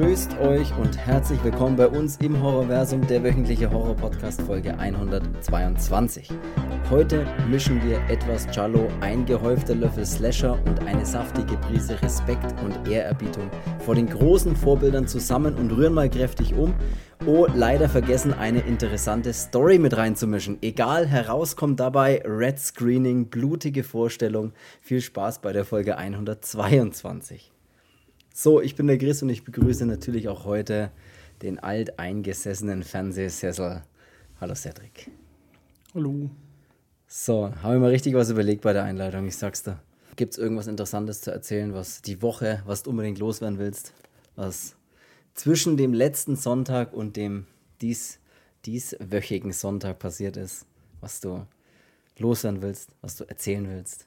Grüßt euch und herzlich willkommen bei uns im Horrorversum, der wöchentliche Horror-Podcast Folge 122. Heute mischen wir etwas Giallo, ein gehäufter Löffel Slasher und eine saftige Prise Respekt und Ehrerbietung vor den großen Vorbildern zusammen und rühren mal kräftig um. Oh, leider vergessen, eine interessante Story mit reinzumischen. Egal, herauskommt dabei Red Screening, blutige Vorstellung. Viel Spaß bei der Folge 122. So, ich bin der Chris und ich begrüße natürlich auch heute den alteingesessenen Fernsehsessel. Hallo Cedric. Hallo. So, habe ich mal richtig was überlegt bei der Einleitung, ich sag's dir. Gibt es irgendwas Interessantes zu erzählen, was die Woche, was du unbedingt loswerden willst? Was zwischen dem letzten Sonntag und dem dies, dieswöchigen Sonntag passiert ist, was du loswerden willst, was du erzählen willst?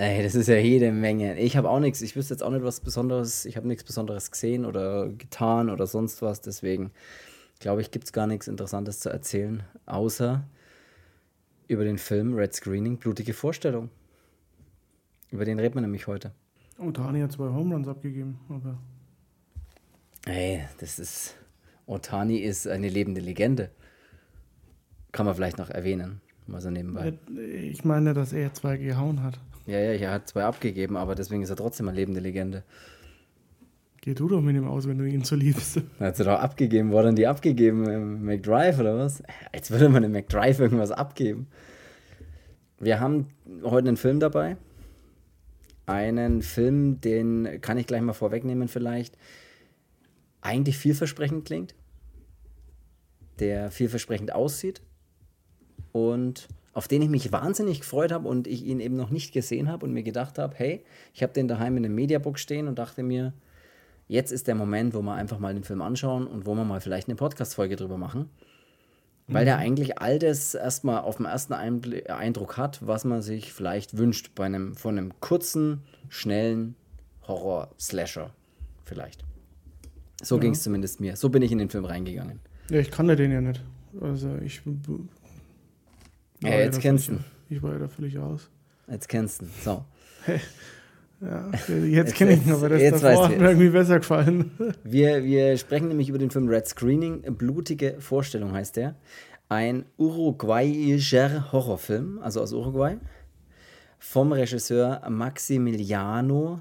Ey, das ist ja jede Menge. Ich habe auch nichts, ich wüsste jetzt auch nicht was Besonderes, ich habe nichts Besonderes gesehen oder getan oder sonst was, deswegen glaube ich, gibt es gar nichts Interessantes zu erzählen, außer über den Film Red Screening, blutige Vorstellung. Über den reden wir nämlich heute. Otani hat zwei Homeruns abgegeben, aber. Ey, das ist. Otani ist eine lebende Legende. Kann man vielleicht noch erwähnen, mal so nebenbei. Ich meine, dass er zwei gehauen hat. Ja, ja, er hat zwei abgegeben, aber deswegen ist er trotzdem eine lebende Legende. Geh du doch mit ihm aus, wenn du ihn so liebst. Hat sie doch abgegeben. Wurde die abgegeben im McDrive oder was? Als würde man im McDrive irgendwas abgeben. Wir haben heute einen Film dabei. Einen Film, den kann ich gleich mal vorwegnehmen vielleicht. Eigentlich vielversprechend klingt. Der vielversprechend aussieht. Und auf den ich mich wahnsinnig gefreut habe und ich ihn eben noch nicht gesehen habe und mir gedacht habe, hey, ich habe den daheim in einem Mediabook stehen und dachte mir, jetzt ist der Moment, wo wir einfach mal den Film anschauen und wo wir mal vielleicht eine Podcast-Folge drüber machen. Weil der eigentlich all das erstmal auf dem ersten Eindruck hat, was man sich vielleicht wünscht bei einem, von einem kurzen, schnellen Horror-Slasher. Vielleicht. So ja. ging es zumindest mir. So bin ich in den Film reingegangen. Ja, ich kannte den ja nicht. Also ich. Ja, jetzt kennst du ihn. Ich war ja da völlig aus. Jetzt kennst du ihn. So. Ja, jetzt kenne ich ihn, aber das jetzt davor hat mir irgendwie besser gefallen. Wir, wir sprechen nämlich über den Film Red Screening. Blutige Vorstellung heißt der. Ein uruguayischer Horrorfilm, also aus Uruguay, vom Regisseur Maximiliano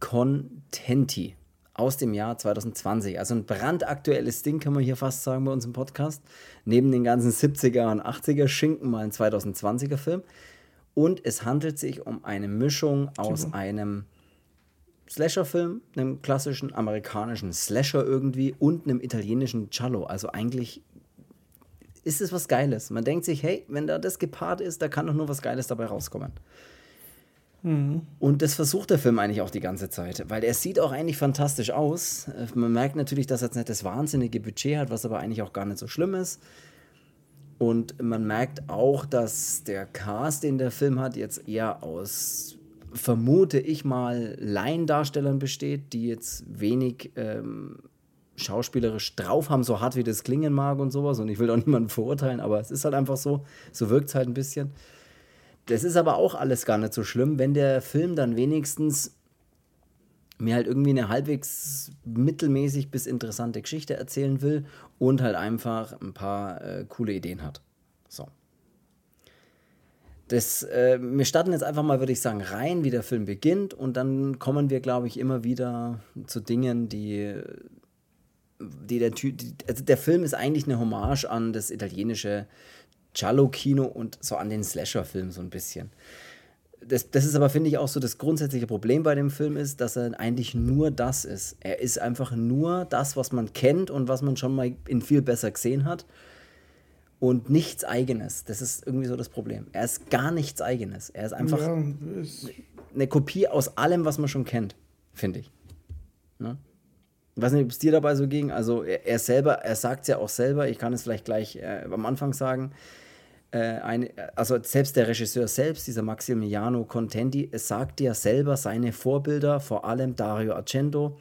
Contenti aus dem Jahr 2020. Also ein brandaktuelles Ding, kann man hier fast sagen bei uns im Podcast. Neben den ganzen 70er und 80er Schinken mal ein 2020er Film. Und es handelt sich um eine Mischung aus einem Slasher-Film, einem klassischen amerikanischen Slasher irgendwie und einem italienischen Giallo. Also eigentlich ist es was Geiles. Man denkt sich, hey, wenn da das gepaart ist, da kann doch nur was Geiles dabei rauskommen. Mhm. Und das versucht der Film eigentlich auch die ganze Zeit, weil er sieht auch eigentlich fantastisch aus. Man merkt natürlich, dass er jetzt nicht das wahnsinnige Budget hat, was aber eigentlich auch gar nicht so schlimm ist. Und man merkt auch, dass der Cast, den der Film hat, jetzt eher aus, vermute ich mal, Laiendarstellern besteht, die jetzt wenig ähm, schauspielerisch drauf haben, so hart wie das klingen mag und sowas. Und ich will auch niemanden verurteilen, aber es ist halt einfach so. So wirkt es halt ein bisschen. Das ist aber auch alles gar nicht so schlimm, wenn der Film dann wenigstens mir halt irgendwie eine halbwegs mittelmäßig bis interessante Geschichte erzählen will und halt einfach ein paar äh, coole Ideen hat. So. Das, äh, wir starten jetzt einfach mal, würde ich sagen, rein, wie der Film beginnt und dann kommen wir, glaube ich, immer wieder zu Dingen, die, die der Typ, also der Film ist eigentlich eine Hommage an das italienische Giallo-Kino und so an den Slasher-Film so ein bisschen das, das ist aber, finde ich, auch so das grundsätzliche Problem bei dem Film ist, dass er eigentlich nur das ist. Er ist einfach nur das, was man kennt und was man schon mal in viel besser gesehen hat. Und nichts Eigenes. Das ist irgendwie so das Problem. Er ist gar nichts Eigenes. Er ist einfach ja, eine Kopie aus allem, was man schon kennt, finde ich. Ne? Ich weiß nicht, ob es dir dabei so ging. Also er, er selber, er sagt es ja auch selber, ich kann es vielleicht gleich äh, am Anfang sagen, äh, eine, also selbst der Regisseur selbst, dieser Maximiliano Contenti, sagt ja selber seine Vorbilder, vor allem Dario Argento,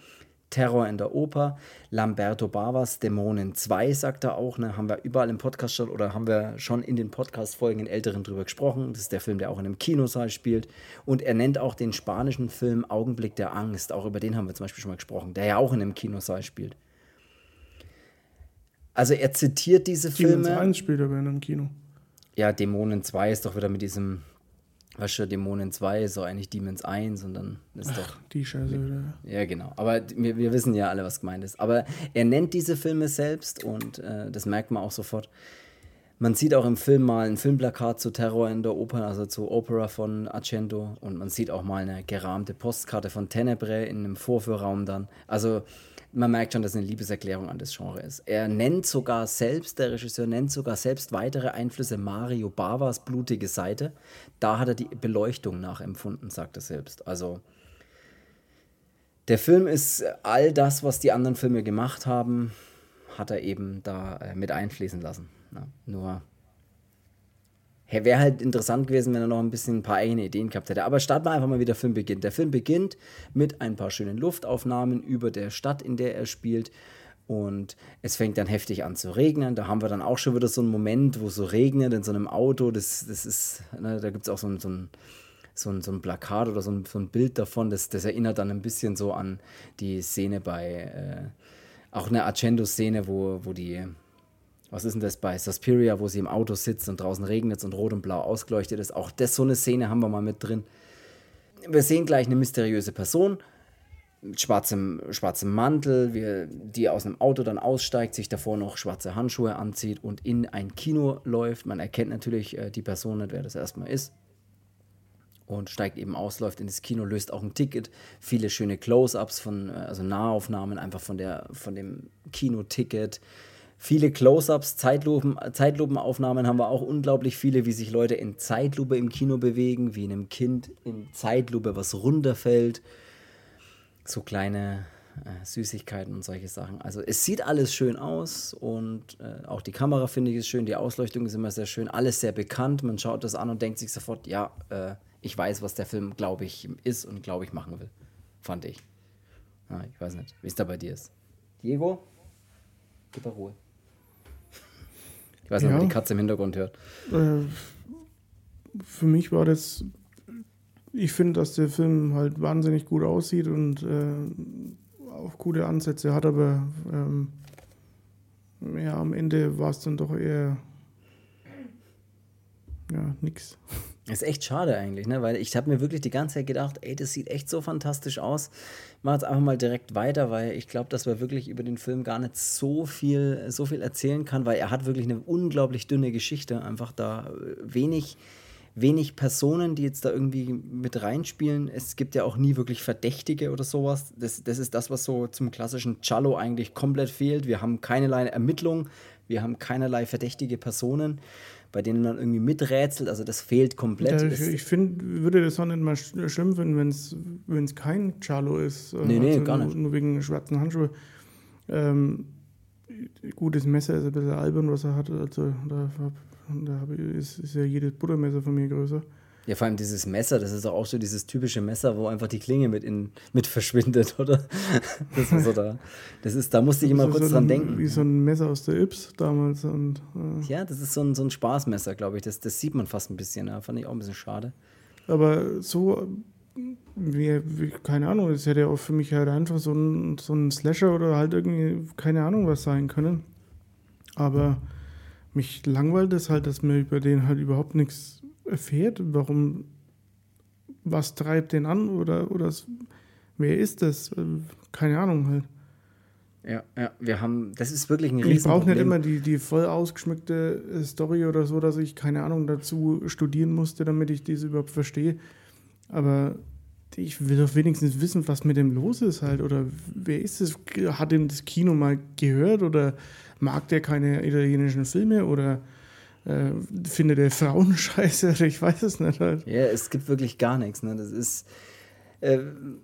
Terror in der Oper. Lamberto Bavas, Dämonen 2, sagt er auch. Ne? Haben wir überall im Podcast schon oder haben wir schon in den Podcast-Folgen in älteren drüber gesprochen. Das ist der Film, der auch in einem Kinosaal spielt. Und er nennt auch den spanischen Film Augenblick der Angst. Auch über den haben wir zum Beispiel schon mal gesprochen, der ja auch in einem Kinosaal spielt. Also er zitiert diese Filme. Demons 1 spielt aber in einem Kino. Ja, Dämonen 2 ist doch wieder mit diesem Weißt du, Dämonen 2 ist so eigentlich Demons 1 und dann ist Ach, doch. Die Scheiße wieder. Ja, genau. Aber wir, wir wissen ja alle, was gemeint ist. Aber er nennt diese Filme selbst und äh, das merkt man auch sofort. Man sieht auch im Film mal ein Filmplakat zu Terror in der Oper, also zu Opera von Argento. Und man sieht auch mal eine gerahmte Postkarte von Tenebre in einem Vorführraum dann. Also man merkt schon, dass eine Liebeserklärung an das Genre ist. Er nennt sogar selbst, der Regisseur nennt sogar selbst weitere Einflüsse Mario Bavas blutige Seite. Da hat er die Beleuchtung nachempfunden, sagt er selbst. Also der Film ist all das, was die anderen Filme gemacht haben, hat er eben da äh, mit einfließen lassen. Ja, nur Wäre halt interessant gewesen, wenn er noch ein bisschen ein paar eigene Ideen gehabt hätte. Aber starten wir einfach mal, wie der Film beginnt. Der Film beginnt mit ein paar schönen Luftaufnahmen über der Stadt, in der er spielt. Und es fängt dann heftig an zu regnen. Da haben wir dann auch schon wieder so einen Moment, wo es so regnet in so einem Auto. Das, das ist, ne, da gibt es auch so ein, so, ein, so, ein, so ein Plakat oder so ein, so ein Bild davon. Das, das erinnert dann ein bisschen so an die Szene bei, äh, auch eine Argento-Szene, wo, wo die was ist denn das bei Suspiria, wo sie im Auto sitzt und draußen regnet und rot und blau ausgeleuchtet ist. Auch das, so eine Szene haben wir mal mit drin. Wir sehen gleich eine mysteriöse Person mit schwarzem, schwarzem Mantel, wie, die aus einem Auto dann aussteigt, sich davor noch schwarze Handschuhe anzieht und in ein Kino läuft. Man erkennt natürlich äh, die Person nicht, wer das erstmal ist. Und steigt eben aus, läuft in das Kino, löst auch ein Ticket. Viele schöne Close-ups von, äh, also Nahaufnahmen einfach von, der, von dem Kinoticket. Viele Close-ups, Zeitlupen, Zeitlupenaufnahmen haben wir auch unglaublich viele, wie sich Leute in Zeitlupe im Kino bewegen, wie einem Kind in Zeitlupe was runterfällt. So kleine äh, Süßigkeiten und solche Sachen. Also es sieht alles schön aus und äh, auch die Kamera finde ich ist schön, die Ausleuchtung ist immer sehr schön, alles sehr bekannt. Man schaut das an und denkt sich sofort, ja, äh, ich weiß, was der Film, glaube ich, ist und glaube ich machen will. Fand ich. Ja, ich weiß nicht, wie es da bei dir ist. Diego, gib Ruhe. Ich weiß nicht, ja. ob man die Katze im Hintergrund hört. Äh, für mich war das. Ich finde, dass der Film halt wahnsinnig gut aussieht und äh, auch gute Ansätze hat, aber ähm, ja, am Ende war es dann doch eher ja, nix. Ist echt schade eigentlich, ne? weil ich habe mir wirklich die ganze Zeit gedacht, ey, das sieht echt so fantastisch aus. Ich mache jetzt einfach mal direkt weiter, weil ich glaube, dass man wirklich über den Film gar nicht so viel, so viel erzählen kann, weil er hat wirklich eine unglaublich dünne Geschichte. Einfach da äh, wenig, wenig Personen, die jetzt da irgendwie mit reinspielen. Es gibt ja auch nie wirklich Verdächtige oder sowas. Das, das ist das, was so zum klassischen Cello eigentlich komplett fehlt. Wir haben keinerlei Ermittlung, wir haben keinerlei verdächtige Personen bei denen man irgendwie miträtselt. Also das fehlt komplett. Ja, ich, ich finde, würde das auch nicht mal schlimm finden, wenn es kein Charlo ist. Nee, nee, also gar nicht. Nur wegen schwarzen Handschuhe. Ähm, gutes Messer ist ein bisschen albern, was er hat. Also da, da ist, ist ja jedes Buttermesser von mir größer. Ja, vor allem dieses Messer, das ist auch so dieses typische Messer, wo einfach die Klinge mit, in, mit verschwindet, oder? Das ist so da. Das ist, da musste ich immer kurz so dran denken. Wie so ein Messer aus der Yps damals. Und, äh. Ja, das ist so ein, so ein Spaßmesser, glaube ich. Das, das sieht man fast ein bisschen. Ja. Fand ich auch ein bisschen schade. Aber so, wie, wie, keine Ahnung, das hätte ja auch für mich halt einfach so ein, so ein Slasher oder halt irgendwie, keine Ahnung, was sein können. Aber mich langweilt es halt, dass mir über den halt überhaupt nichts erfährt, warum, was treibt den an oder, oder wer ist das? Keine Ahnung halt. Ja, ja, wir haben, das ist wirklich ein Riesen Ich brauche nicht immer die, die voll ausgeschmückte äh, Story oder so, dass ich keine Ahnung dazu studieren musste, damit ich diese überhaupt verstehe. Aber ich will doch wenigstens wissen, was mit dem los ist halt. Oder wer ist es? Hat ihm das Kino mal gehört? Oder mag der keine italienischen Filme? Oder äh, findet er Frauen scheiße? Ich weiß es nicht halt. Ja, es gibt wirklich gar nichts. Ne? Das ist. Äh,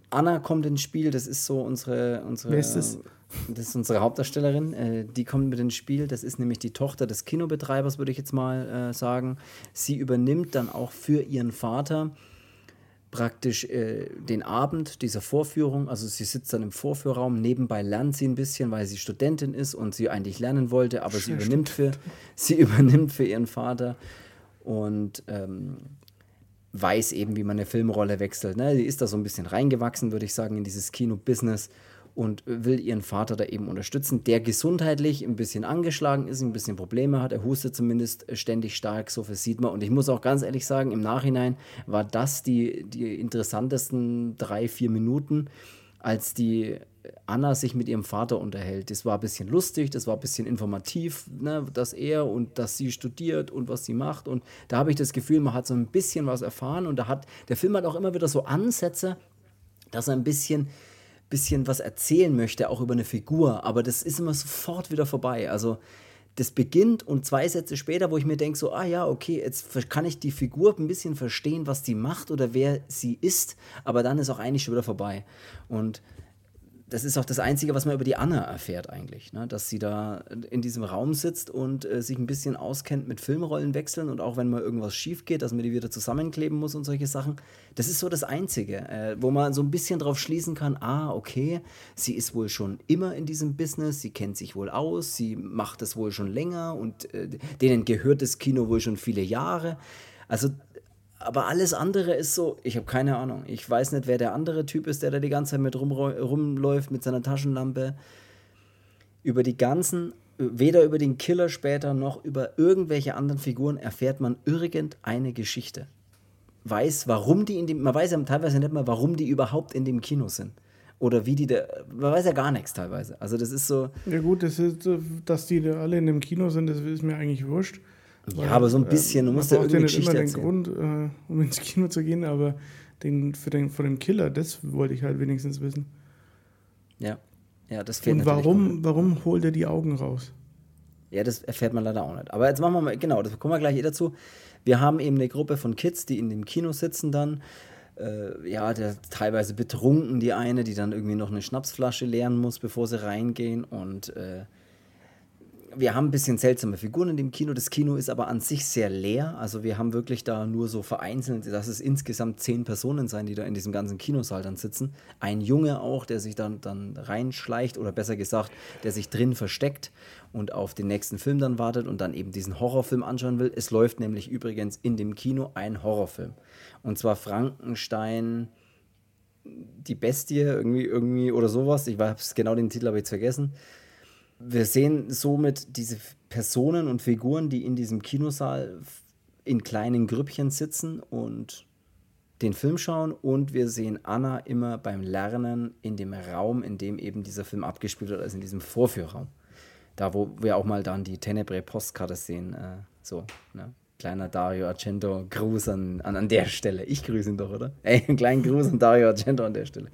Anna kommt ins Spiel, das ist so unsere. unsere Wer ist das? Das ist unsere Hauptdarstellerin. Äh, die kommt mit ins Spiel. Das ist nämlich die Tochter des Kinobetreibers, würde ich jetzt mal äh, sagen. Sie übernimmt dann auch für ihren Vater praktisch äh, den Abend dieser Vorführung. Also sie sitzt dann im Vorführraum, nebenbei lernt sie ein bisschen, weil sie Studentin ist und sie eigentlich lernen wollte, aber sie übernimmt, für, sie übernimmt für ihren Vater und ähm, weiß eben, wie man eine Filmrolle wechselt. Ne? Sie ist da so ein bisschen reingewachsen, würde ich sagen, in dieses Kino-Business und will ihren Vater da eben unterstützen, der gesundheitlich ein bisschen angeschlagen ist, ein bisschen Probleme hat. Er hustet zumindest ständig stark, so viel sieht man. Und ich muss auch ganz ehrlich sagen, im Nachhinein war das die, die interessantesten drei, vier Minuten, als die Anna sich mit ihrem Vater unterhält. Das war ein bisschen lustig, das war ein bisschen informativ, ne, dass er und dass sie studiert und was sie macht. Und da habe ich das Gefühl, man hat so ein bisschen was erfahren. Und da hat der Film hat auch immer wieder so Ansätze, dass er ein bisschen bisschen was erzählen möchte, auch über eine Figur, aber das ist immer sofort wieder vorbei. Also das beginnt und zwei Sätze später, wo ich mir denke, so, ah ja, okay, jetzt kann ich die Figur ein bisschen verstehen, was die macht oder wer sie ist, aber dann ist auch eigentlich schon wieder vorbei. Und das ist auch das Einzige, was man über die Anna erfährt eigentlich, ne? dass sie da in diesem Raum sitzt und äh, sich ein bisschen auskennt mit Filmrollen wechseln und auch wenn mal irgendwas schief geht, dass man die wieder zusammenkleben muss und solche Sachen. Das ist so das Einzige, äh, wo man so ein bisschen drauf schließen kann, ah, okay, sie ist wohl schon immer in diesem Business, sie kennt sich wohl aus, sie macht es wohl schon länger und äh, denen gehört das Kino wohl schon viele Jahre. Also aber alles andere ist so, ich habe keine Ahnung. Ich weiß nicht, wer der andere Typ ist, der da die ganze Zeit mit rum, rumläuft mit seiner Taschenlampe. Über die ganzen, weder über den Killer später noch über irgendwelche anderen Figuren erfährt man irgendeine Geschichte. Weiß, warum die in dem, man weiß ja teilweise nicht mal, warum die überhaupt in dem Kino sind. Oder wie die da, man weiß ja gar nichts teilweise. Also das ist so. Ja gut, das ist, dass die da alle in dem Kino sind, das ist mir eigentlich wurscht. Ja, aber so ein äh, bisschen, du musst ja irgendwie nicht immer den Grund, äh, um ins Kino zu gehen, aber den, für den, von dem Killer, das wollte ich halt wenigstens wissen. Ja, ja, das fehlt Und warum, warum holt er die Augen raus? Ja, das erfährt man leider auch nicht. Aber jetzt machen wir mal, genau, das kommen wir gleich eh dazu. Wir haben eben eine Gruppe von Kids, die in dem Kino sitzen dann. Äh, ja, der, teilweise betrunken, die eine, die dann irgendwie noch eine Schnapsflasche leeren muss, bevor sie reingehen. Und äh, wir haben ein bisschen seltsame Figuren in dem Kino. Das Kino ist aber an sich sehr leer. Also wir haben wirklich da nur so vereinzelt, dass es insgesamt zehn Personen sein, die da in diesem ganzen Kinosaal dann sitzen. Ein Junge auch, der sich dann, dann reinschleicht oder besser gesagt, der sich drin versteckt und auf den nächsten Film dann wartet und dann eben diesen Horrorfilm anschauen will. Es läuft nämlich übrigens in dem Kino ein Horrorfilm. Und zwar Frankenstein die Bestie irgendwie, irgendwie oder sowas. Ich weiß genau den Titel, habe ich jetzt vergessen wir sehen somit diese Personen und Figuren, die in diesem Kinosaal in kleinen Grüppchen sitzen und den Film schauen und wir sehen Anna immer beim Lernen in dem Raum, in dem eben dieser Film abgespielt wird, also in diesem Vorführraum. Da, wo wir auch mal dann die Tenebre Postkarte sehen. Äh, so, ne? Kleiner Dario Argento, Gruß an, an, an der Stelle. Ich grüße ihn doch, oder? Ey, einen kleinen Gruß an Dario Argento an der Stelle.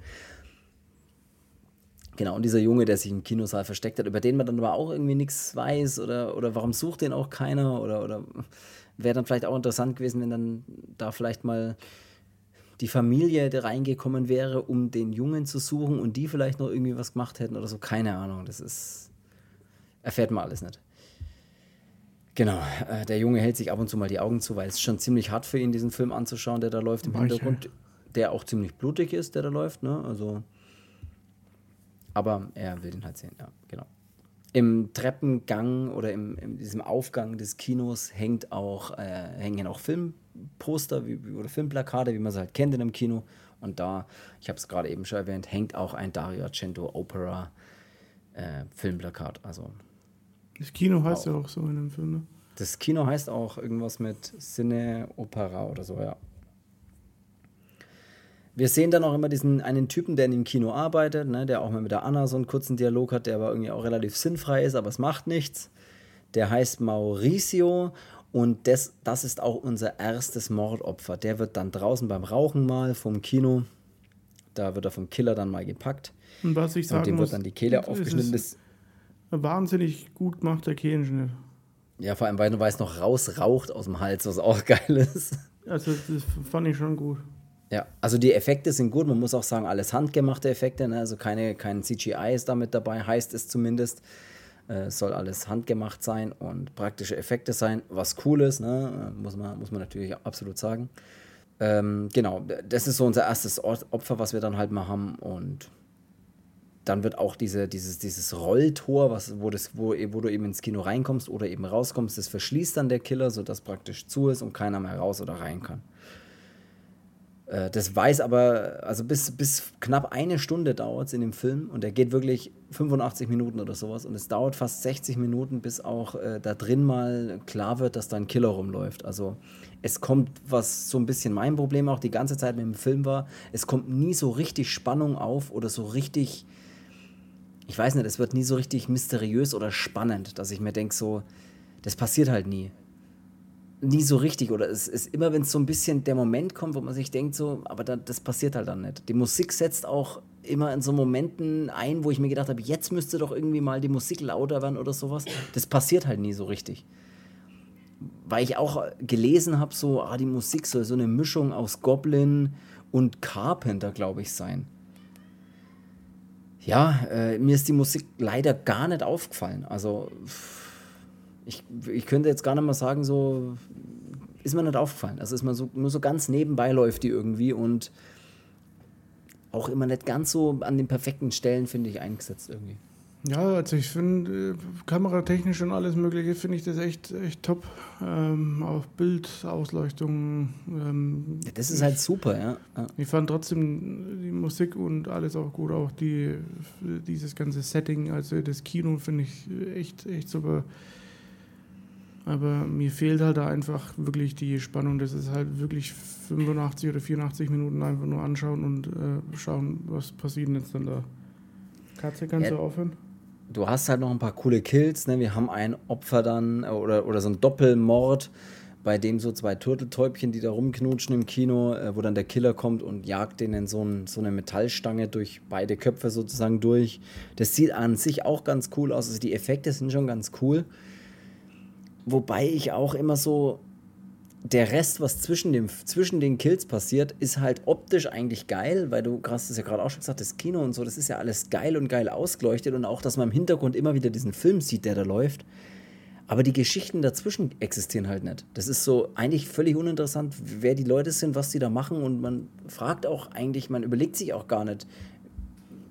Genau, und dieser Junge, der sich im Kinosaal versteckt hat, über den man dann aber auch irgendwie nichts weiß oder, oder warum sucht den auch keiner oder, oder wäre dann vielleicht auch interessant gewesen, wenn dann da vielleicht mal die Familie da reingekommen wäre, um den Jungen zu suchen und die vielleicht noch irgendwie was gemacht hätten oder so. Keine Ahnung, das ist. Erfährt man alles nicht. Genau, äh, der Junge hält sich ab und zu mal die Augen zu, weil es schon ziemlich hart für ihn, diesen Film anzuschauen, der da läuft im. Hintergrund, der auch ziemlich blutig ist, der da läuft, ne? Also aber er will den halt sehen, ja, genau. Im Treppengang oder im, in diesem Aufgang des Kinos hängt auch, äh, hängen auch Filmposter wie, oder Filmplakate, wie man sie halt kennt in einem Kino. Und da, ich habe es gerade eben schon erwähnt, hängt auch ein Dario Argento Opera äh, Filmplakat. Also das Kino heißt auch. ja auch so in dem Film, ne? Das Kino heißt auch irgendwas mit Cine Opera oder so, ja. Wir sehen dann auch immer diesen einen Typen, der in dem Kino arbeitet, ne, der auch mal mit der Anna so einen kurzen Dialog hat, der aber irgendwie auch relativ sinnfrei ist, aber es macht nichts. Der heißt Mauricio und das, das ist auch unser erstes Mordopfer. Der wird dann draußen beim Rauchen mal vom Kino, da wird er vom Killer dann mal gepackt. Und was ich sagen und dem muss, wird dann die Kehle aufgeschnitten. Ist wahnsinnig gut gemachter Kehlenschnitt. Ja, vor allem, weil du weißt, noch rausraucht aus dem Hals, was auch geil ist. Also, das fand ich schon gut. Ja, also die Effekte sind gut. Man muss auch sagen, alles handgemachte Effekte. Ne? Also keine, kein CGI ist damit dabei, heißt es zumindest. Äh, soll alles handgemacht sein und praktische Effekte sein, was cool ist, ne? muss, man, muss man natürlich absolut sagen. Ähm, genau, das ist so unser erstes Opfer, was wir dann halt mal haben. Und dann wird auch diese, dieses, dieses Rolltor, was, wo, das, wo, wo du eben ins Kino reinkommst oder eben rauskommst, das verschließt dann der Killer, sodass praktisch zu ist und keiner mehr raus oder rein kann. Äh, das weiß aber, also bis, bis knapp eine Stunde dauert es in dem Film und der geht wirklich 85 Minuten oder sowas und es dauert fast 60 Minuten, bis auch äh, da drin mal klar wird, dass da ein Killer rumläuft. Also es kommt, was so ein bisschen mein Problem auch die ganze Zeit mit dem Film war, es kommt nie so richtig Spannung auf oder so richtig, ich weiß nicht, es wird nie so richtig mysteriös oder spannend, dass ich mir denke, so, das passiert halt nie nie so richtig. Oder es ist immer, wenn es so ein bisschen der Moment kommt, wo man sich denkt, so, aber da, das passiert halt dann nicht. Die Musik setzt auch immer in so Momenten ein, wo ich mir gedacht habe, jetzt müsste doch irgendwie mal die Musik lauter werden oder sowas. Das passiert halt nie so richtig. Weil ich auch gelesen habe, so, ah, die Musik soll so eine Mischung aus Goblin und Carpenter, glaube ich, sein. Ja, äh, mir ist die Musik leider gar nicht aufgefallen. Also. Pff ich, ich könnte jetzt gar nicht mal sagen, so ist mir nicht aufgefallen. Also ist man so, nur so ganz nebenbei läuft die irgendwie und auch immer nicht ganz so an den perfekten Stellen, finde ich, eingesetzt irgendwie. Ja, also ich finde, äh, kameratechnisch und alles Mögliche finde ich das echt, echt top. Ähm, auch Bild, Ausleuchtung. Ähm, ja, das ist halt super, ja. ja. Ich fand trotzdem die Musik und alles auch gut. Auch die, dieses ganze Setting, also das Kino finde ich echt, echt super. Aber mir fehlt halt da einfach wirklich die Spannung. Das ist halt wirklich 85 oder 84 Minuten einfach nur anschauen und äh, schauen, was passiert jetzt dann da. Katze, kannst ja, du aufhören? Du hast halt noch ein paar coole Kills. Ne? Wir haben ein Opfer dann oder, oder so ein Doppelmord, bei dem so zwei Turteltäubchen, die da rumknutschen im Kino, äh, wo dann der Killer kommt und jagt denen so, ein, so eine Metallstange durch beide Köpfe sozusagen durch. Das sieht an sich auch ganz cool aus. Also die Effekte sind schon ganz cool. Wobei ich auch immer so, der Rest, was zwischen, dem, zwischen den Kills passiert, ist halt optisch eigentlich geil, weil du hast es ja gerade auch schon gesagt, das Kino und so, das ist ja alles geil und geil ausgeleuchtet und auch, dass man im Hintergrund immer wieder diesen Film sieht, der da läuft. Aber die Geschichten dazwischen existieren halt nicht. Das ist so eigentlich völlig uninteressant, wer die Leute sind, was die da machen und man fragt auch eigentlich, man überlegt sich auch gar nicht,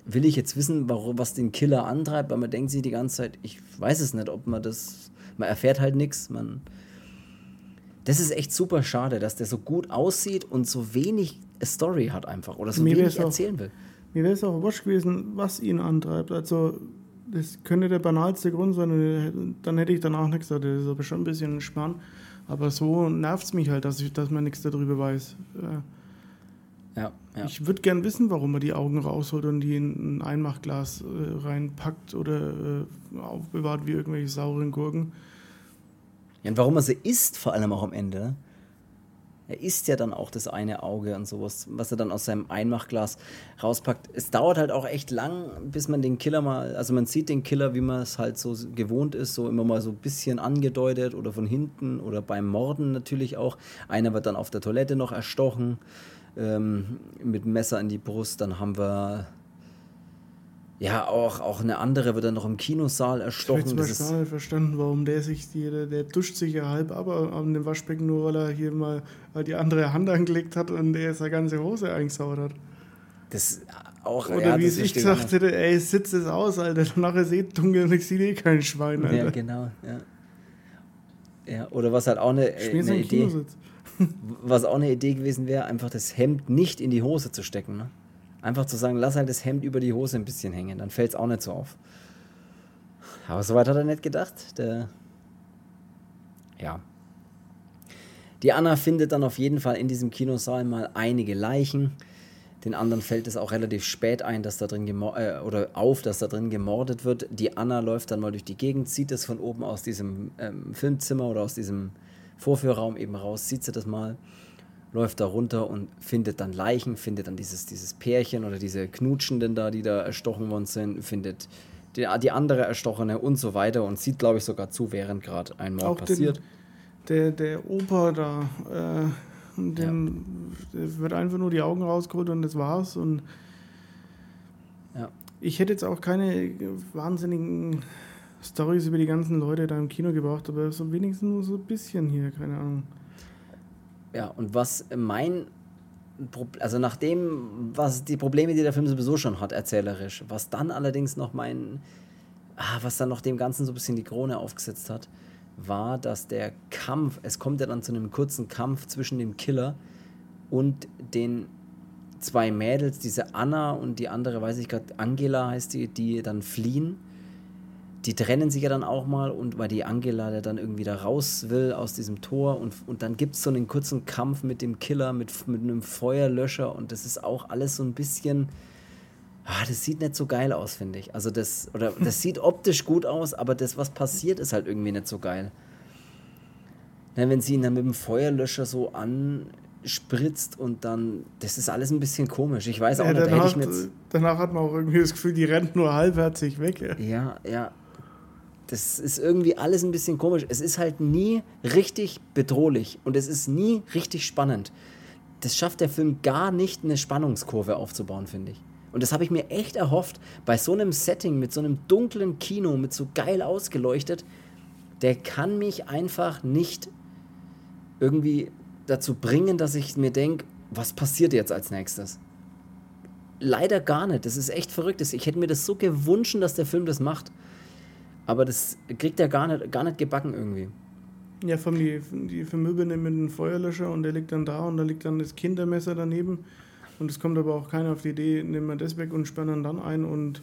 will ich jetzt wissen, was den Killer antreibt, weil man denkt sich die ganze Zeit, ich weiß es nicht, ob man das man erfährt halt nichts. Man das ist echt super schade, dass der so gut aussieht und so wenig Story hat einfach oder so mir wenig erzählen auch, will. Mir wäre es auch wurscht gewesen, was ihn antreibt. Also das könnte der banalste Grund sein, dann hätte ich danach nichts gesagt. Das ist aber schon ein bisschen spannend. Aber so nervt es mich halt, dass, ich, dass man nichts darüber weiß. Ja, ja. Ich würde gern wissen, warum er die Augen rausholt und die in ein Einmachglas äh, reinpackt oder äh, aufbewahrt wie irgendwelche sauren Gurken. Ja, und warum er sie isst, vor allem auch am Ende. Er isst ja dann auch das eine Auge und sowas, was er dann aus seinem Einmachglas rauspackt. Es dauert halt auch echt lang, bis man den Killer mal, also man sieht den Killer, wie man es halt so gewohnt ist, so immer mal so ein bisschen angedeutet oder von hinten oder beim Morden natürlich auch. Einer wird dann auf der Toilette noch erstochen ähm, mit Messer in die Brust. Dann haben wir ja, auch, auch eine andere wird dann noch im Kinosaal erstochen. Ich habe gar nicht verstanden, warum der sich, die, der, der duscht sich ja halb ab an dem Waschbecken, nur weil er hier mal weil die andere Hand angelegt hat und der seine ganze Hose eingesaut hat. Das auch, Oder ja, wie es ich gesagt hätte, ey, sitzt es aus, Alter, nachher seht dunkel und ich sehe eh kein Schwein, Alter. Ja, genau, ja. Ja, oder was halt auch eine, eine Idee, was auch eine Idee gewesen wäre, einfach das Hemd nicht in die Hose zu stecken, ne? Einfach zu sagen, lass halt das Hemd über die Hose ein bisschen hängen, dann fällt es auch nicht so auf. Aber soweit hat er nicht gedacht. Der ja. Die Anna findet dann auf jeden Fall in diesem Kinosaal mal einige Leichen. Den anderen fällt es auch relativ spät ein, dass da drin äh, oder auf, dass da drin gemordet wird. Die Anna läuft dann mal durch die Gegend, sieht es von oben aus diesem ähm, Filmzimmer oder aus diesem Vorführraum eben raus, sieht sie das mal läuft da runter und findet dann Leichen, findet dann dieses, dieses Pärchen oder diese Knutschenden da, die da erstochen worden sind, findet die, die andere Erstochene und so weiter und sieht, glaube ich, sogar zu, während gerade ein Mord Auch passiert. Den, der, der Opa da, äh, dem ja. wird einfach nur die Augen rausgeholt und das war's. Und ja. ich hätte jetzt auch keine wahnsinnigen Stories über die ganzen Leute da im Kino gebraucht, aber so wenigstens nur so ein bisschen hier, keine Ahnung. Ja, und was mein also nach dem, was die Probleme, die der Film sowieso schon hat, erzählerisch, was dann allerdings noch mein, ah, was dann noch dem Ganzen so ein bisschen die Krone aufgesetzt hat, war, dass der Kampf, es kommt ja dann zu einem kurzen Kampf zwischen dem Killer und den zwei Mädels, diese Anna und die andere, weiß ich gerade, Angela heißt die, die dann fliehen die trennen sich ja dann auch mal und weil die Angela der dann irgendwie da raus will aus diesem Tor und, und dann gibt es so einen kurzen Kampf mit dem Killer, mit, mit einem Feuerlöscher und das ist auch alles so ein bisschen, ah, das sieht nicht so geil aus, finde ich. Also das, oder das sieht optisch gut aus, aber das, was passiert, ist halt irgendwie nicht so geil. Na, wenn sie ihn dann mit dem Feuerlöscher so anspritzt und dann, das ist alles ein bisschen komisch. Ich weiß auch ja, nicht, danach, da hätte ich mit. Danach hat man auch irgendwie das Gefühl, die rennt nur halbherzig weg. Ja, ja. ja das ist irgendwie alles ein bisschen komisch. Es ist halt nie richtig bedrohlich und es ist nie richtig spannend. Das schafft der Film gar nicht, eine Spannungskurve aufzubauen, finde ich. Und das habe ich mir echt erhofft, bei so einem Setting, mit so einem dunklen Kino, mit so geil ausgeleuchtet, der kann mich einfach nicht irgendwie dazu bringen, dass ich mir denke, was passiert jetzt als nächstes? Leider gar nicht. Das ist echt verrückt. Ich hätte mir das so gewünscht, dass der Film das macht. Aber das kriegt er gar nicht, gar nicht gebacken irgendwie. Ja, von die, die vermöbeln ihn mit einem Feuerlöscher und der liegt dann da und da liegt dann das Kindermesser daneben. Und es kommt aber auch keiner auf die Idee, nehmen wir das weg und spannen dann ein und.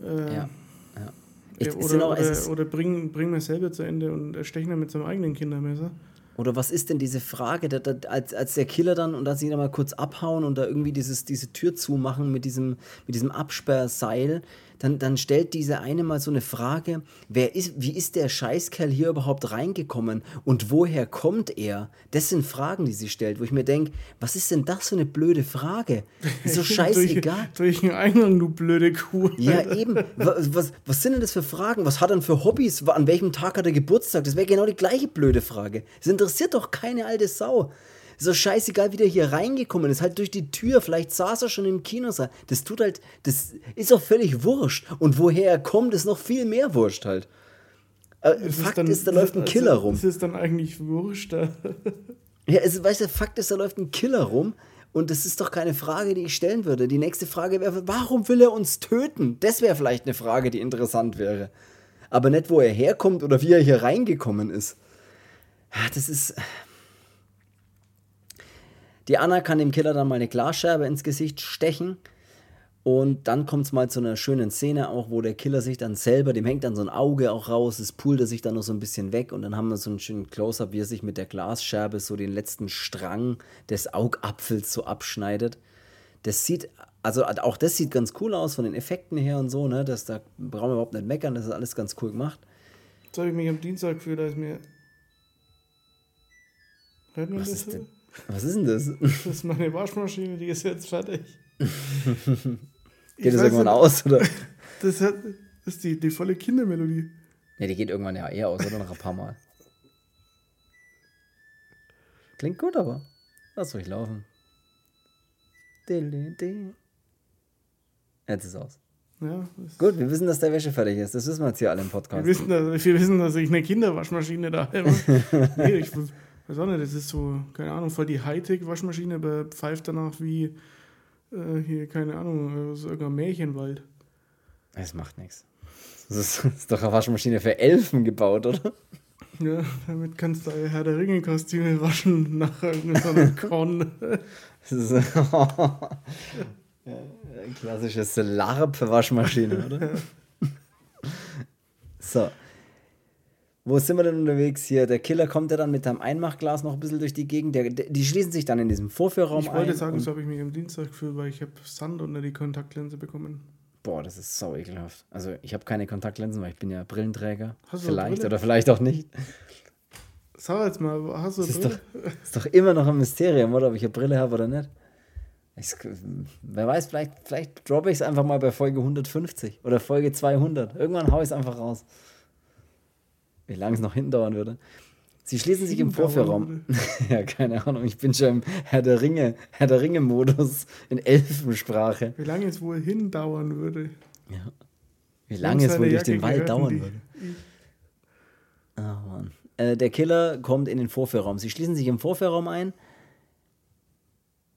Äh, ja. ja. Ich, oder, auch, oder, oder bringen, bringen wir selber zu Ende und erstechen dann mit seinem eigenen Kindermesser. Oder was ist denn diese Frage, da, da, als, als der Killer dann und als sie dann mal kurz abhauen und da irgendwie dieses, diese Tür zumachen mit diesem, mit diesem Absperrseil, dann, dann stellt diese eine mal so eine Frage, wer ist, wie ist der Scheißkerl hier überhaupt reingekommen und woher kommt er? Das sind Fragen, die sie stellt, wo ich mir denke, was ist denn das für eine blöde Frage? Ist so scheißegal. durch, durch den Eingang, du blöde Kuh. Ja, eben. Was, was, was sind denn das für Fragen? Was hat er denn für Hobbys? An welchem Tag hat er Geburtstag? Das wäre genau die gleiche blöde Frage. Das interessiert doch keine alte Sau. Ist doch scheißegal, wie der hier reingekommen ist. Halt durch die Tür. Vielleicht saß er schon im Kinosaal. Das tut halt, das ist doch völlig wurscht. Und woher er kommt, ist noch viel mehr wurscht halt. Äh, Fakt ist, dann, ist, da läuft ein Killer also, rum. Ist es dann eigentlich wurscht? ja, also, weißt du, Fakt ist, da läuft ein Killer rum. Und das ist doch keine Frage, die ich stellen würde. Die nächste Frage wäre, warum will er uns töten? Das wäre vielleicht eine Frage, die interessant wäre. Aber nicht, wo er herkommt oder wie er hier reingekommen ist. Ja, das ist. Die Anna kann dem Killer dann mal eine Glasscherbe ins Gesicht stechen. Und dann kommt es mal zu einer schönen Szene auch, wo der Killer sich dann selber, dem hängt dann so ein Auge auch raus, es pult er sich dann noch so ein bisschen weg und dann haben wir so einen schönen Close-Up, wie er sich mit der Glasscherbe so den letzten Strang des Augapfels so abschneidet. Das sieht, also auch das sieht ganz cool aus von den Effekten her und so, ne? Das, da brauchen wir überhaupt nicht meckern, das ist alles ganz cool gemacht. Jetzt habe ich mich am Dienstag gefühlt, als mir. Hört man Was das? Ist denn? Was ist denn das? Das ist meine Waschmaschine, die ist jetzt fertig. geht das irgendwann nicht, aus, oder? Das, hat, das ist die, die volle Kindermelodie. Ne, die geht irgendwann ja eher aus, oder? Noch ein paar Mal. Klingt gut, aber lass ruhig laufen. Jetzt ist es aus. Ja, Gut, wir wissen, dass der Wäsche fertig ist. Das wissen wir jetzt hier alle im Podcast. Wir wissen, dass, wir wissen, dass ich eine Kinderwaschmaschine da habe. nee, ich, weiß auch nicht, das ist so, keine Ahnung, voll die Hightech-Waschmaschine, aber pfeift danach wie äh, hier, keine Ahnung, aus irgendeinem Märchenwald. Es macht nichts. Das ist, das ist doch eine Waschmaschine für Elfen gebaut, oder? Ja, damit kannst du Herr der Ringe-Kostüme waschen nach irgendeinem Con. Das ist ein klassisches LARP-Waschmaschine, oder? so. Wo sind wir denn unterwegs hier? Der Killer kommt ja dann mit seinem Einmachglas noch ein bisschen durch die Gegend. Der, die schließen sich dann in diesem Vorführraum ein. Ich wollte ein sagen, so habe ich mich am Dienstag gefühlt, weil ich habe Sand unter die Kontaktlinse bekommen. Boah, das ist so ekelhaft. Also ich habe keine Kontaktlinsen, weil ich bin ja Brillenträger. Hast du vielleicht oder vielleicht auch nicht. Sag jetzt mal, hast du das ist Brille? Doch, ist doch immer noch ein Mysterium, oder? Ob ich eine Brille habe oder nicht. Ich, wer weiß, vielleicht, vielleicht droppe ich es einfach mal bei Folge 150 oder Folge 200. Irgendwann haue ich es einfach raus. Wie lange es noch hindauern würde. Sie schließen sich im Vorführraum. ja, keine Ahnung. Ich bin schon im Herr der Ringe, Herr der Ringe-Modus in Elfensprache. Wie lange es wohl hindauern würde. Ja. Wie lange es wohl durch den Wald dauern würde. Ah, oh, Mann. Äh, der Killer kommt in den Vorführraum. Sie schließen sich im Vorführraum ein.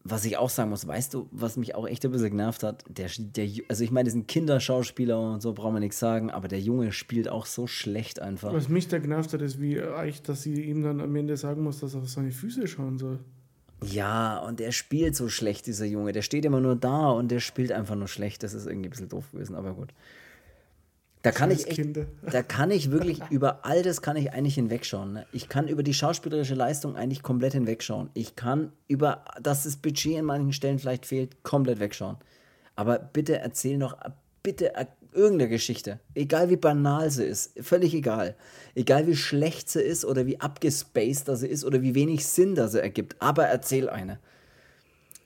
Was ich auch sagen muss, weißt du, was mich auch echt ein bisschen genervt hat? Der, der, also ich meine, das sind Kinderschauspieler und so brauchen wir nichts sagen, aber der Junge spielt auch so schlecht einfach. Was mich da genervt hat, ist, wie echt, dass sie ihm dann am Ende sagen muss, dass er auf seine Füße schauen soll. Ja, und der spielt so schlecht, dieser Junge. Der steht immer nur da und der spielt einfach nur schlecht. Das ist irgendwie ein bisschen doof gewesen, aber gut. Da kann ich echt, da kann ich wirklich über all das kann ich eigentlich hinwegschauen. Ne? Ich kann über die schauspielerische Leistung eigentlich komplett hinwegschauen. Ich kann über, dass das Budget in manchen Stellen vielleicht fehlt, komplett wegschauen. Aber bitte erzähl noch, bitte irgendeine Geschichte. Egal wie banal sie ist, völlig egal. Egal wie schlecht sie ist oder wie abgespaced sie ist oder wie wenig Sinn da sie ergibt. Aber erzähl eine.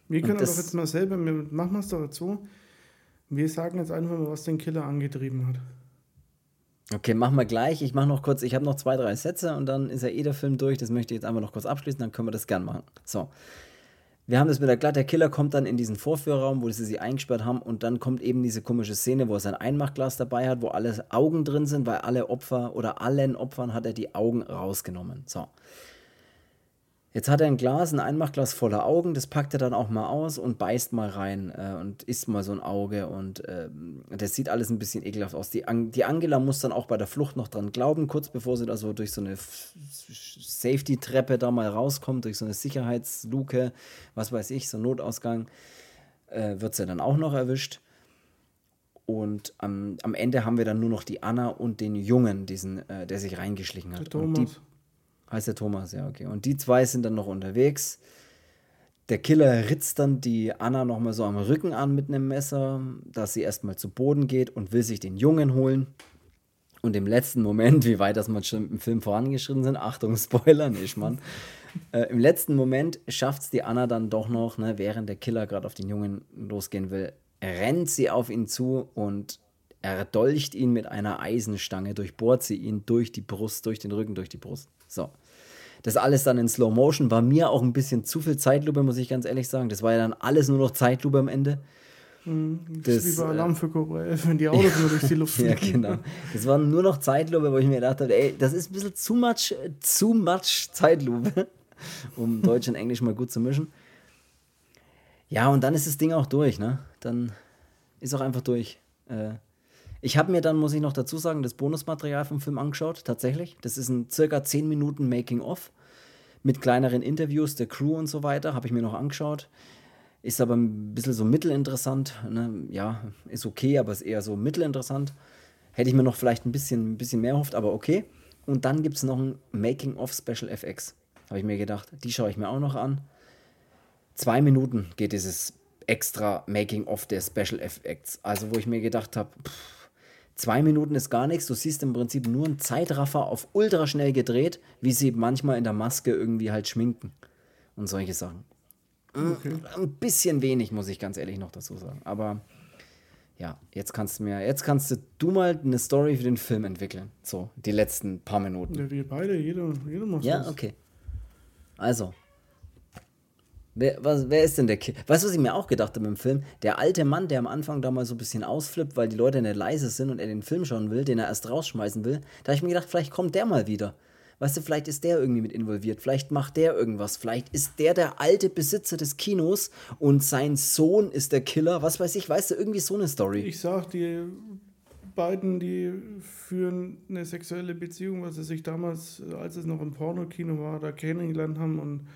Wir können doch jetzt mal selber, machen wir es doch so. Wir sagen jetzt einfach mal, was den Killer angetrieben hat. Okay, machen wir gleich. Ich mache noch kurz, ich habe noch zwei, drei Sätze und dann ist ja eh der Film durch. Das möchte ich jetzt einfach noch kurz abschließen, dann können wir das gern machen. So. Wir haben das mit der Glatt. Der Killer kommt dann in diesen Vorführraum, wo sie sie eingesperrt haben und dann kommt eben diese komische Szene, wo er sein Einmachglas dabei hat, wo alle Augen drin sind, weil alle Opfer oder allen Opfern hat er die Augen rausgenommen. So. Jetzt hat er ein Glas, ein Einmachglas voller Augen, das packt er dann auch mal aus und beißt mal rein äh, und isst mal so ein Auge und äh, das sieht alles ein bisschen ekelhaft aus. Die, An die Angela muss dann auch bei der Flucht noch dran glauben, kurz bevor sie da so durch so eine Safety-Treppe da mal rauskommt, durch so eine Sicherheitsluke, was weiß ich, so ein Notausgang, äh, wird sie dann auch noch erwischt. Und am, am Ende haben wir dann nur noch die Anna und den Jungen, diesen, äh, der sich reingeschlichen hat. Der Thomas. Heißt der Thomas, ja, okay. Und die zwei sind dann noch unterwegs. Der Killer ritzt dann die Anna nochmal so am Rücken an mit einem Messer, dass sie erstmal zu Boden geht und will sich den Jungen holen. Und im letzten Moment, wie weit das man schon im Film vorangeschritten sind, Achtung, Spoiler, nicht, Mann. äh, Im letzten Moment schafft es die Anna dann doch noch, ne, während der Killer gerade auf den Jungen losgehen will, rennt sie auf ihn zu und erdolcht ihn mit einer Eisenstange, durchbohrt sie ihn durch die Brust, durch den Rücken, durch die Brust. So. Das alles dann in Slow Motion war mir auch ein bisschen zu viel Zeitlupe, muss ich ganz ehrlich sagen. Das war ja dann alles nur noch Zeitlupe am Ende. Mhm, das, das ist wie bei Alarm für Cobra wenn die Autos nur durch die Luft fliegen. ja, genau. Das war nur noch Zeitlupe, wo ich mir gedacht habe, ey, das ist ein bisschen zu much, zu much Zeitlupe, um Deutsch und Englisch mal gut zu mischen. Ja, und dann ist das Ding auch durch, ne? Dann ist auch einfach durch. Äh, ich habe mir dann, muss ich noch dazu sagen, das Bonusmaterial vom Film angeschaut, tatsächlich. Das ist ein circa 10 Minuten Making-of mit kleineren Interviews der Crew und so weiter, habe ich mir noch angeschaut. Ist aber ein bisschen so mittelinteressant. Ne? Ja, ist okay, aber ist eher so mittelinteressant. Hätte ich mir noch vielleicht ein bisschen, ein bisschen mehr erhofft, aber okay. Und dann gibt es noch ein Making-of Special FX. Habe ich mir gedacht, die schaue ich mir auch noch an. Zwei Minuten geht dieses extra Making-of der Special FX. Also, wo ich mir gedacht habe, Zwei Minuten ist gar nichts. Du siehst im Prinzip nur einen Zeitraffer auf ultraschnell gedreht, wie sie manchmal in der Maske irgendwie halt schminken. Und solche Sachen. Okay. Ein bisschen wenig, muss ich ganz ehrlich noch dazu sagen. Aber ja, jetzt kannst du mir, jetzt kannst du, du mal eine Story für den Film entwickeln. So, die letzten paar Minuten. Ja, wir beide, jeder, jeder macht Ja, was. okay. Also, Wer, was, wer ist denn der Killer? Weißt du, was ich mir auch gedacht habe im Film? Der alte Mann, der am Anfang da mal so ein bisschen ausflippt, weil die Leute nicht leise sind und er den Film schauen will, den er erst rausschmeißen will, da habe ich mir gedacht, vielleicht kommt der mal wieder. Weißt du, vielleicht ist der irgendwie mit involviert, vielleicht macht der irgendwas, vielleicht ist der der alte Besitzer des Kinos und sein Sohn ist der Killer, was weiß ich, weißt du, irgendwie so eine Story. Ich sag, die beiden, die führen eine sexuelle Beziehung, was sie sich damals, als es noch ein Pornokino war, da kennengelernt haben und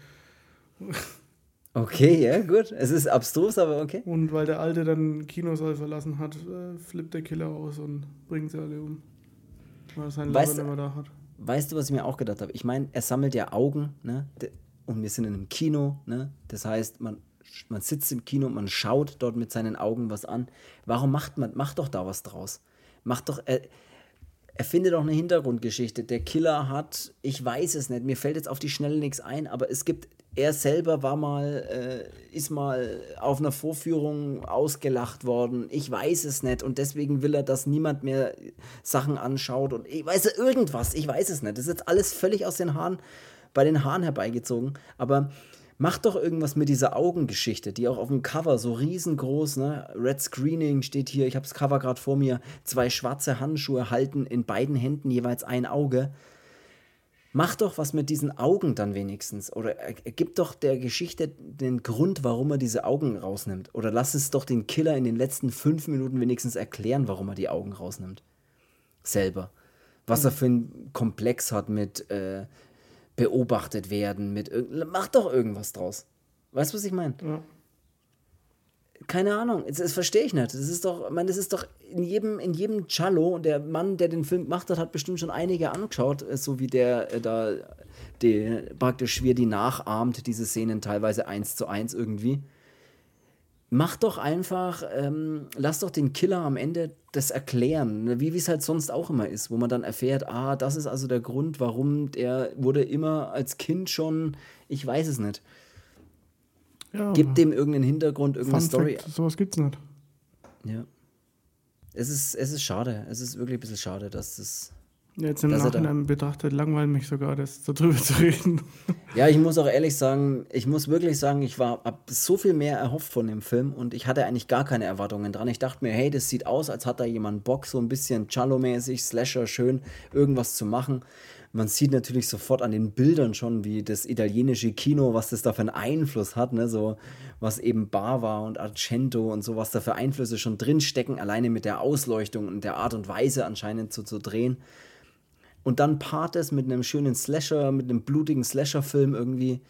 Okay, ja, gut. Es ist abstrus, aber okay. Und weil der Alte dann Kinosaal verlassen hat, äh, flippt der Killer aus und bringt sie alle um. Weil er seinen weißt, immer da hat. Weißt du, was ich mir auch gedacht habe? Ich meine, er sammelt ja Augen, ne? Und wir sind in einem Kino, ne? Das heißt, man, man sitzt im Kino und man schaut dort mit seinen Augen was an. Warum macht man, macht doch da was draus? Macht doch, er, er findet doch eine Hintergrundgeschichte. Der Killer hat, ich weiß es nicht, mir fällt jetzt auf die Schnelle nichts ein, aber es gibt er selber war mal, äh, ist mal auf einer Vorführung ausgelacht worden. Ich weiß es nicht und deswegen will er, dass niemand mehr Sachen anschaut und ich weiß irgendwas. Ich weiß es nicht. Das ist jetzt alles völlig aus den Haaren, bei den Haaren herbeigezogen. Aber mach doch irgendwas mit dieser Augengeschichte, die auch auf dem Cover so riesengroß, ne? Red Screening steht hier. Ich habe das Cover gerade vor mir. Zwei schwarze Handschuhe halten in beiden Händen jeweils ein Auge Mach doch was mit diesen Augen dann wenigstens. Oder gib doch der Geschichte den Grund, warum er diese Augen rausnimmt. Oder lass es doch den Killer in den letzten fünf Minuten wenigstens erklären, warum er die Augen rausnimmt. Selber. Was er für einen Komplex hat mit äh, beobachtet werden, mit mach doch irgendwas draus. Weißt du, was ich meine? Ja keine Ahnung, das, das verstehe ich nicht. Das ist doch, meine, das ist doch in jedem, in jedem Cello, und der Mann, der den Film gemacht hat, hat bestimmt schon einige angeschaut, äh, so wie der äh, da die, praktisch wie die nachahmt, diese Szenen teilweise eins zu eins irgendwie. Mach doch einfach, ähm, lass doch den Killer am Ende das erklären, ne, wie es halt sonst auch immer ist, wo man dann erfährt, ah, das ist also der Grund, warum der wurde immer als Kind schon, ich weiß es nicht. Ja, Gibt dem irgendeinen Hintergrund, irgendeine Story. Fact, sowas gibt's nicht. Ja. Es ist, es ist schade. Es ist wirklich ein bisschen schade, dass das. Jetzt im Nachhinein betrachtet langweilt mich sogar, das darüber zu reden. Ja, ich muss auch ehrlich sagen, ich muss wirklich sagen, ich war hab so viel mehr erhofft von dem Film und ich hatte eigentlich gar keine Erwartungen dran. Ich dachte mir, hey, das sieht aus, als hat da jemand Bock, so ein bisschen Cello-mäßig, Slasher schön, irgendwas zu machen man sieht natürlich sofort an den Bildern schon, wie das italienische Kino, was das da für einen Einfluss hat, ne? so was eben Bava und Argento und so, was da für Einflüsse schon drinstecken, alleine mit der Ausleuchtung und der Art und Weise anscheinend zu, zu drehen. Und dann paart es mit einem schönen Slasher, mit einem blutigen Slasher-Film irgendwie.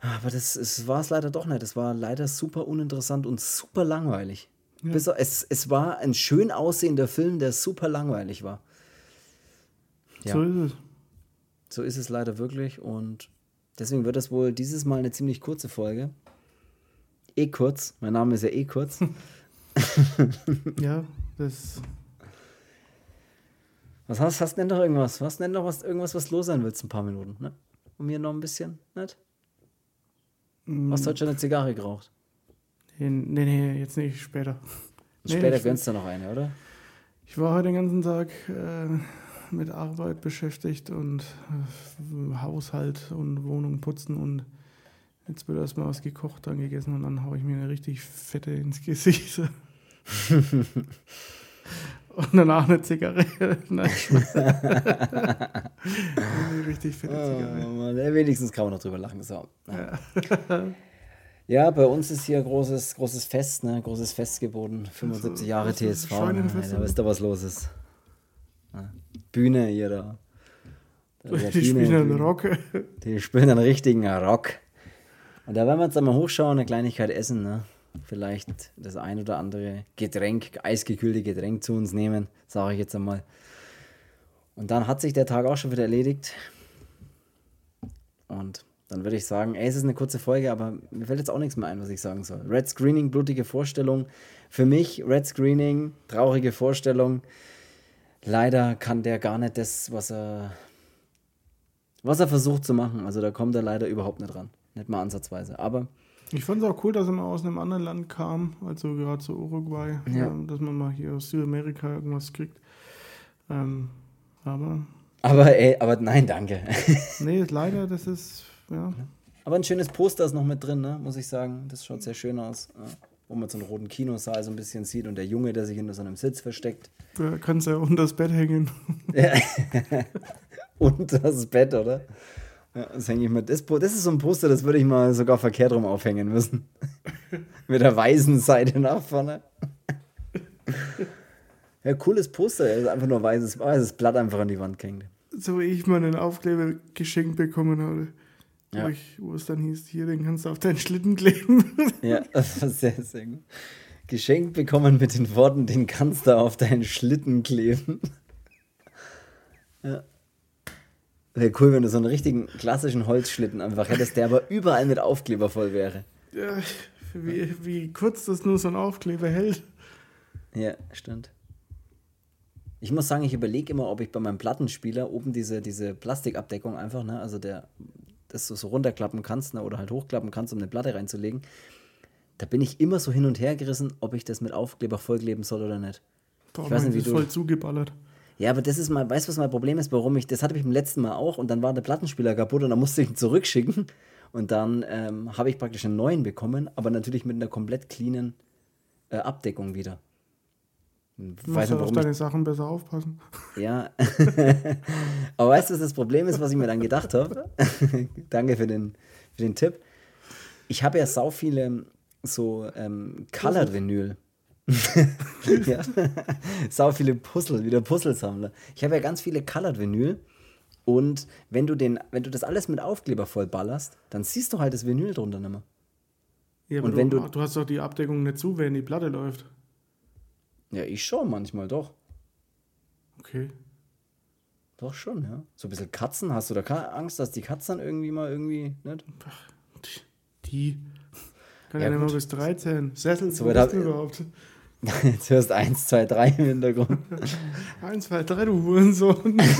Aber das, war es leider doch nicht. Es war leider super uninteressant und super langweilig. Ja. Bis, es, es war ein schön aussehender Film, der super langweilig war. Ja. So ist es. So ist es leider wirklich und deswegen wird das wohl dieses Mal eine ziemlich kurze Folge. Eh kurz, mein Name ist ja eh kurz. ja, das. Was hast, hast denn noch irgendwas? Was denn noch was, irgendwas, was los sein willst, ein paar Minuten, ne? Und mir noch ein bisschen, nicht? Mm. Hast du heute schon eine Zigarre geraucht? Nee, nee, nee jetzt nicht, später. Später nee, gönnst du noch eine, oder? Ich war heute den ganzen Tag äh, mit Arbeit beschäftigt und äh, Haushalt und Wohnung putzen und jetzt wird erstmal was gekocht, dann gegessen und dann haue ich mir eine richtig fette ins Gesicht. und danach eine Zigarette. Nein, eine richtig fette Zigarette. Oh, wenigstens kann man noch drüber lachen. So. Ja. Ja, bei uns ist hier großes, großes Fest, ne? großes Fest geboten. 75 Jahre TSV. Da wisst ihr, was los ist. Bühne hier da. da die Bühne, spielen einen Rock. Die spielen einen richtigen Rock. Und da werden wir jetzt einmal hochschauen, eine Kleinigkeit essen, ne? Vielleicht das ein oder andere Getränk, eisgekühlte Getränk zu uns nehmen, sage ich jetzt einmal. Und dann hat sich der Tag auch schon wieder erledigt. Und dann würde ich sagen, ey, es ist eine kurze Folge, aber mir fällt jetzt auch nichts mehr ein, was ich sagen soll. Red Screening, blutige Vorstellung. Für mich, Red Screening, traurige Vorstellung leider kann der gar nicht das, was er, was er versucht zu machen. Also da kommt er leider überhaupt nicht ran. Nicht mal ansatzweise. Aber. Ich fand es auch cool, dass er mal aus einem anderen Land kam, also gerade zu Uruguay, ja. ähm, dass man mal hier aus Südamerika irgendwas kriegt. Ähm, aber. Aber ey, aber nein, danke. nee, leider, das ist, ja. Aber ein schönes Poster ist noch mit drin, ne? muss ich sagen. Das schaut sehr schön aus. Ja wo man so einen roten Kinosaal so ein bisschen sieht und der Junge, der sich hinter so einem Sitz versteckt. Da kannst du ja unter das Bett hängen. Ja. unter das Bett, oder? Ja, das hänge ich mit. Das, das ist so ein Poster, das würde ich mal sogar verkehrt rum aufhängen müssen. mit der weißen Seite nach vorne. ja, cooles Poster. Er ist einfach nur weißes, weißes Blatt einfach an die Wand gehängt. So wie ich mal einen Aufkleber geschenkt bekommen habe. Ja. Wo, ich, wo es dann hieß, hier, den kannst du auf deinen Schlitten kleben. ja, das war sehr, sehr gut. Geschenkt bekommen mit den Worten, den kannst du auf deinen Schlitten kleben. ja. Wäre cool, wenn du so einen richtigen klassischen Holzschlitten einfach hättest, der aber überall mit Aufkleber voll wäre. Ja, wie, wie kurz das nur so ein Aufkleber hält. Ja, stimmt. Ich muss sagen, ich überlege immer, ob ich bei meinem Plattenspieler oben diese, diese Plastikabdeckung einfach, ne, also der, das du so runterklappen kannst ne, oder halt hochklappen kannst, um eine Platte reinzulegen, da bin ich immer so hin und her gerissen, ob ich das mit Aufkleber vollkleben soll oder nicht. Boah, ich weiß nicht, wie du. voll zugeballert. Ja, aber das ist mal, weißt du, was mein Problem ist, warum ich, das hatte ich beim letzten Mal auch und dann war der Plattenspieler kaputt und dann musste ich ihn zurückschicken und dann ähm, habe ich praktisch einen neuen bekommen, aber natürlich mit einer komplett cleanen äh, Abdeckung wieder. Du Weiß musst nicht, auf warum deine ich, Sachen besser aufpassen. ja. Aber weißt du, was das Problem ist, was ich mir dann gedacht habe? Danke für den, für den Tipp. Ich habe ja sau viele so ähm, Colored Vinyl. Ja. Sau viele Puzzle, wieder Puzzlesammler. Ich habe ja ganz viele Colored Vinyl. Und wenn du, den, wenn du das alles mit Aufkleber vollballerst, dann siehst du halt das Vinyl drunter nicht mehr. Ja, aber Und du, wenn du- du hast doch die Abdeckung nicht zu, wenn die Platte läuft. Ja, ich schon manchmal, doch. Okay. Doch schon, ja. So ein bisschen Katzen. Hast du da keine Angst, dass die Katzen irgendwie mal irgendwie, nicht? Die. Kann Ja, ja, nicht mal bis 13. Sessel, So weit bist du hab- überhaupt? Jetzt hörst du 1, 2, 3 im Hintergrund. 1, 2, 3, du Hurensohn.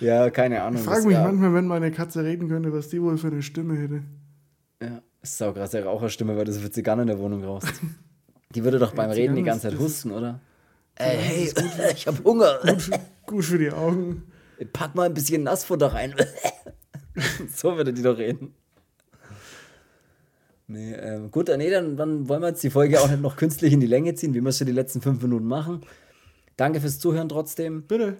Ja, keine Ahnung. Ich frage mich wär- manchmal, wenn meine Katze reden könnte, was die wohl für eine Stimme hätte. Ja, ist sau krass, der Raucherstimme, weil du so viel Zigarren in der Wohnung rauchst. Die würde doch beim Reden die ganze Zeit husten, oder? Ey, hey, ich hab Hunger. Gut für die Augen. Pack mal ein bisschen Nassfutter rein. so würde die doch reden. Nee, ähm, gut, nee, dann, dann wollen wir jetzt die Folge auch nicht noch künstlich in die Länge ziehen, wie wir es für die letzten fünf Minuten machen. Danke fürs Zuhören trotzdem. Bitte.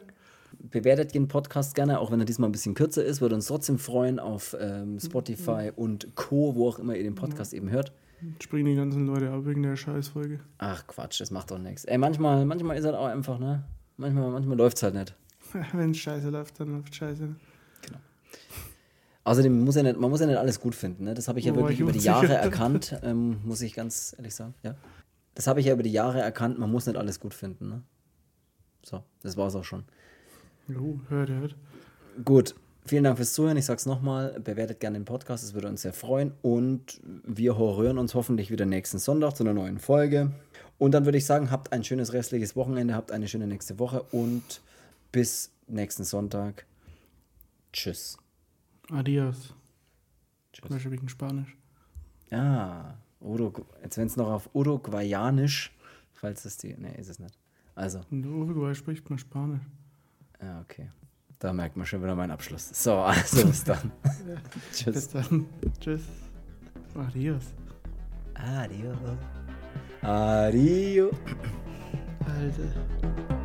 Bewertet den Podcast gerne, auch wenn er diesmal ein bisschen kürzer ist. Würde uns trotzdem freuen auf ähm, Spotify und Co., wo auch immer ihr den Podcast eben hört. Springen die ganzen Leute ab wegen der Scheißfolge. Ach Quatsch, das macht doch nichts. Ey, manchmal, manchmal ist halt auch einfach, ne? Manchmal, manchmal läuft es halt nicht. Wenn Scheiße läuft, dann läuft Scheiße. Außerdem muss ja nicht, man muss ja nicht alles gut finden. Ne? Das habe ich ja Oh, wirklich ich über die. Jahre erkannt, ähm, muss ich ganz ehrlich sagen. Ja. Das habe ich ja über die Jahre erkannt, man muss nicht alles gut finden. Ne? So, das war's auch schon. Jo, hört, hört. Gut, vielen Dank fürs Zuhören. Ich sag's nochmal, bewertet gerne den Podcast, es würde uns sehr freuen. Und wir hören uns hoffentlich wieder nächsten Sonntag zu einer neuen Folge. Und dann würde ich sagen, habt ein schönes restliches Wochenende, habt eine schöne nächste Woche und bis nächsten Sonntag. Tschüss. Adios. Tschüss. Beispiel wegen Spanisch. Ah, Urug jetzt wenn es noch auf Uruguayanisch, falls es die, nee, ist es nicht. Also, In Uruguay spricht man Spanisch. ja, okay. Da merkt man schon wieder meinen Abschluss. So, also bis dann. Tschüss. Bis dann. Tschüss. Adios. Adio. Adio. Alter.